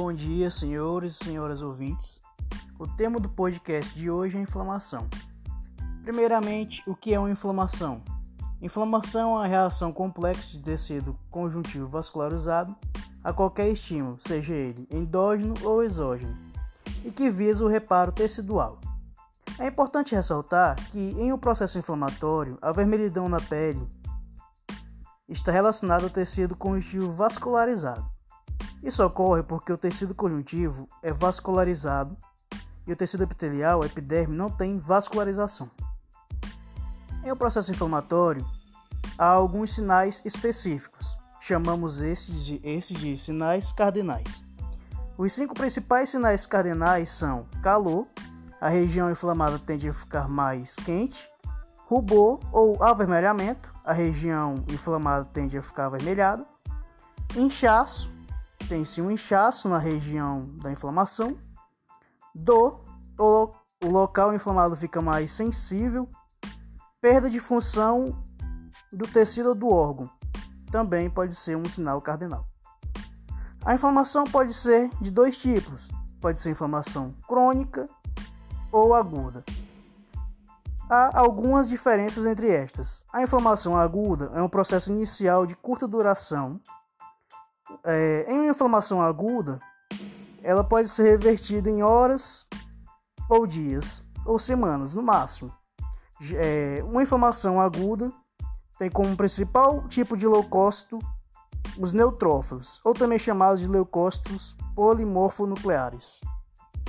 Bom dia, senhores e senhoras ouvintes. O tema do podcast de hoje é inflamação. Primeiramente, o que é uma inflamação? Inflamação é uma reação complexa de tecido conjuntivo vascularizado a qualquer estímulo, seja ele endógeno ou exógeno, e que visa o reparo tecidual. É importante ressaltar que, em um processo inflamatório, a vermelhidão na pele está relacionada ao tecido conjuntivo vascularizado. Isso ocorre porque o tecido conjuntivo é vascularizado e o tecido epitelial, epiderme, não tem vascularização. Em um processo inflamatório, há alguns sinais específicos. Chamamos esses de, esses de sinais cardinais. Os cinco principais sinais cardinais são calor, a região inflamada tende a ficar mais quente, rubor ou avermelhamento, a região inflamada tende a ficar avermelhada, inchaço, tem-se um inchaço na região da inflamação, dor, o, o local inflamado fica mais sensível, perda de função do tecido ou do órgão, também pode ser um sinal cardinal. A inflamação pode ser de dois tipos, pode ser inflamação crônica ou aguda. Há algumas diferenças entre estas. A inflamação aguda é um processo inicial de curta duração é, em uma inflamação aguda, ela pode ser revertida em horas ou dias ou semanas no máximo. É, uma inflamação aguda tem como principal tipo de leucócito os neutrófilos, ou também chamados de leucócitos polimorfonucleares.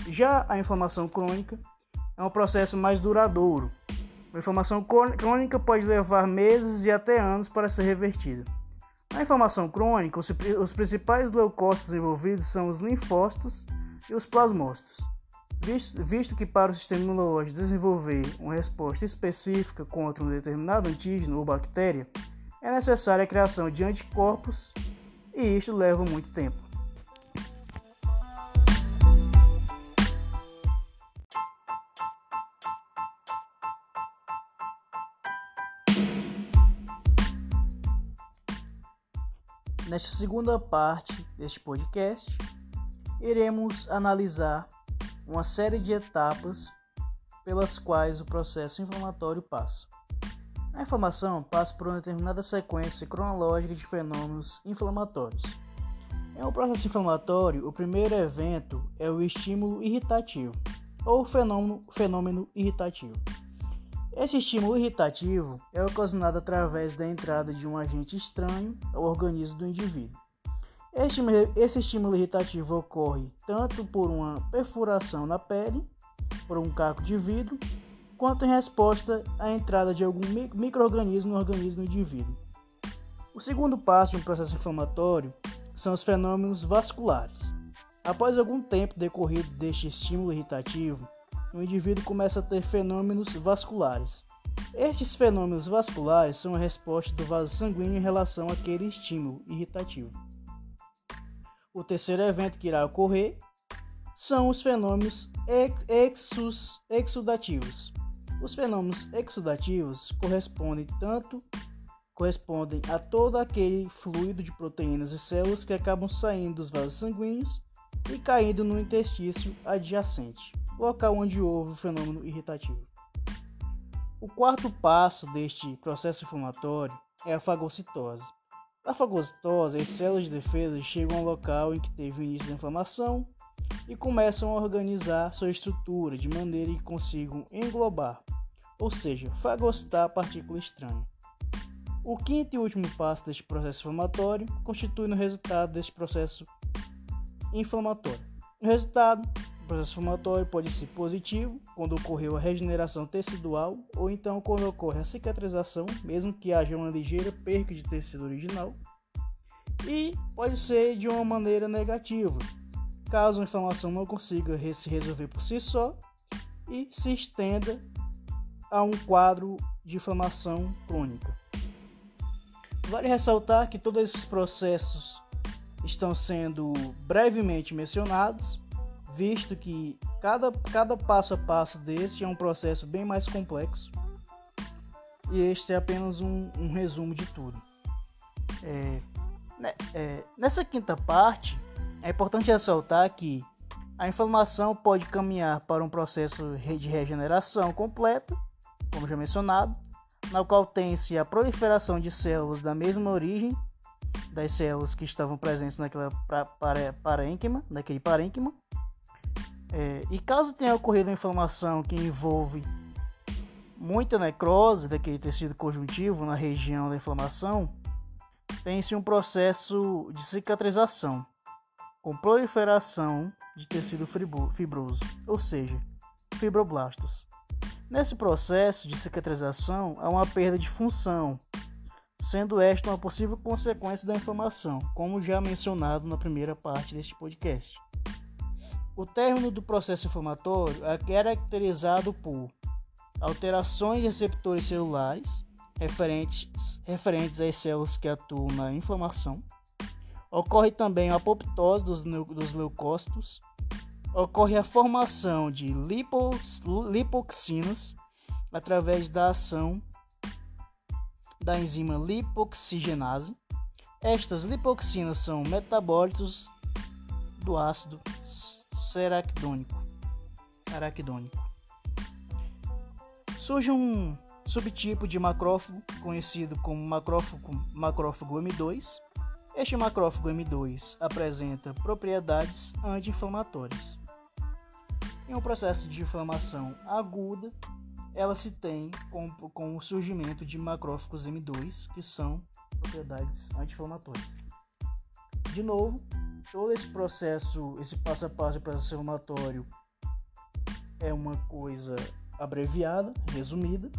Já a inflamação crônica é um processo mais duradouro. Uma inflamação crônica pode levar meses e até anos para ser revertida. Na inflamação crônica, os, os principais leucócitos envolvidos são os linfócitos e os plasmócitos. Visto, visto, que para o sistema imunológico desenvolver uma resposta específica contra um determinado antígeno ou bactéria, é necessária a criação de anticorpos e isto leva muito tempo. Nesta segunda parte deste podcast, iremos analisar uma série de etapas pelas quais o processo inflamatório passa. A inflamação passa por uma determinada sequência cronológica de fenômenos inflamatórios. Em um processo inflamatório, o primeiro evento é o estímulo irritativo ou fenômeno, fenômeno irritativo. Esse estímulo irritativo é ocasionado através da entrada de um agente estranho ao organismo do indivíduo. Esse estímulo irritativo ocorre tanto por uma perfuração na pele, por um caco de vidro, quanto em resposta à entrada de algum microorganismo no organismo do indivíduo. O segundo passo de um processo inflamatório são os fenômenos vasculares. Após algum tempo decorrido deste estímulo irritativo, o indivíduo começa a ter fenômenos vasculares. Estes fenômenos vasculares são a resposta do vaso sanguíneo em relação àquele estímulo irritativo. O terceiro evento que irá ocorrer são os fenômenos ex exudativos. Os fenômenos exudativos correspondem tanto correspondem a todo aquele fluido de proteínas e células que acabam saindo dos vasos sanguíneos e caindo no intestino adjacente local onde houve o fenômeno irritativo. O quarto passo deste processo inflamatório é a fagocitose. Na fagocitose, as células de defesa chegam ao local em que teve início da inflamação e começam a organizar sua estrutura de maneira que consigam englobar, ou seja, fagocitar a partícula estranha. O quinto e último passo deste processo inflamatório constitui o resultado deste processo inflamatório. O resultado processo inflamatório pode ser positivo, quando ocorreu a regeneração tecidual, ou então quando ocorre a cicatrização, mesmo que haja uma ligeira perca de tecido original. E pode ser de uma maneira negativa, caso a inflamação não consiga se resolver por si só e se estenda a um quadro de inflamação crônica. Vale ressaltar que todos esses processos estão sendo brevemente mencionados visto que cada, cada passo a passo deste é um processo bem mais complexo e este é apenas um, um resumo de tudo. É, né, é, nessa quinta parte, É importante ressaltar que a inflamação pode caminhar para um processo de regeneração completa, como já mencionado, na qual tem-se a proliferação de células da mesma origem das células que estavam presentes naquela parênquima, naquele parênquima. É, e caso tenha ocorrido uma inflamação que envolve muita necrose daquele tecido conjuntivo na região da inflamação, tem-se um processo de cicatrização, com proliferação de tecido fibroso, ou seja, fibroblastos. Nesse processo de cicatrização há uma perda de função, sendo esta uma possível consequência da inflamação, como já mencionado na primeira parte deste podcast. O término do processo inflamatório é caracterizado por alterações de receptores celulares referentes, referentes às células que atuam na inflamação. Ocorre também a apoptose dos, dos leucócitos. Ocorre a formação de lipoxinas através da ação da enzima lipoxigenase. Estas lipoxinas são metabólitos do ácido seracdônico. Araquidônico. Surge um subtipo de macrófago conhecido como macrófago, macrófago M2. Este macrófago M2 apresenta propriedades anti-inflamatórias. Em um processo de inflamação aguda, ela se tem com, com o surgimento de macrófagos M2, que são propriedades anti-inflamatórias. De novo, todo esse processo, esse passo a passo processo inflamatório é uma coisa abreviada, resumida,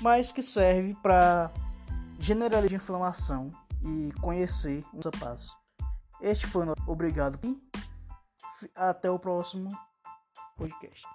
mas que serve para generalizar a inflamação e conhecer um passo. Este foi o nosso obrigado até o próximo podcast.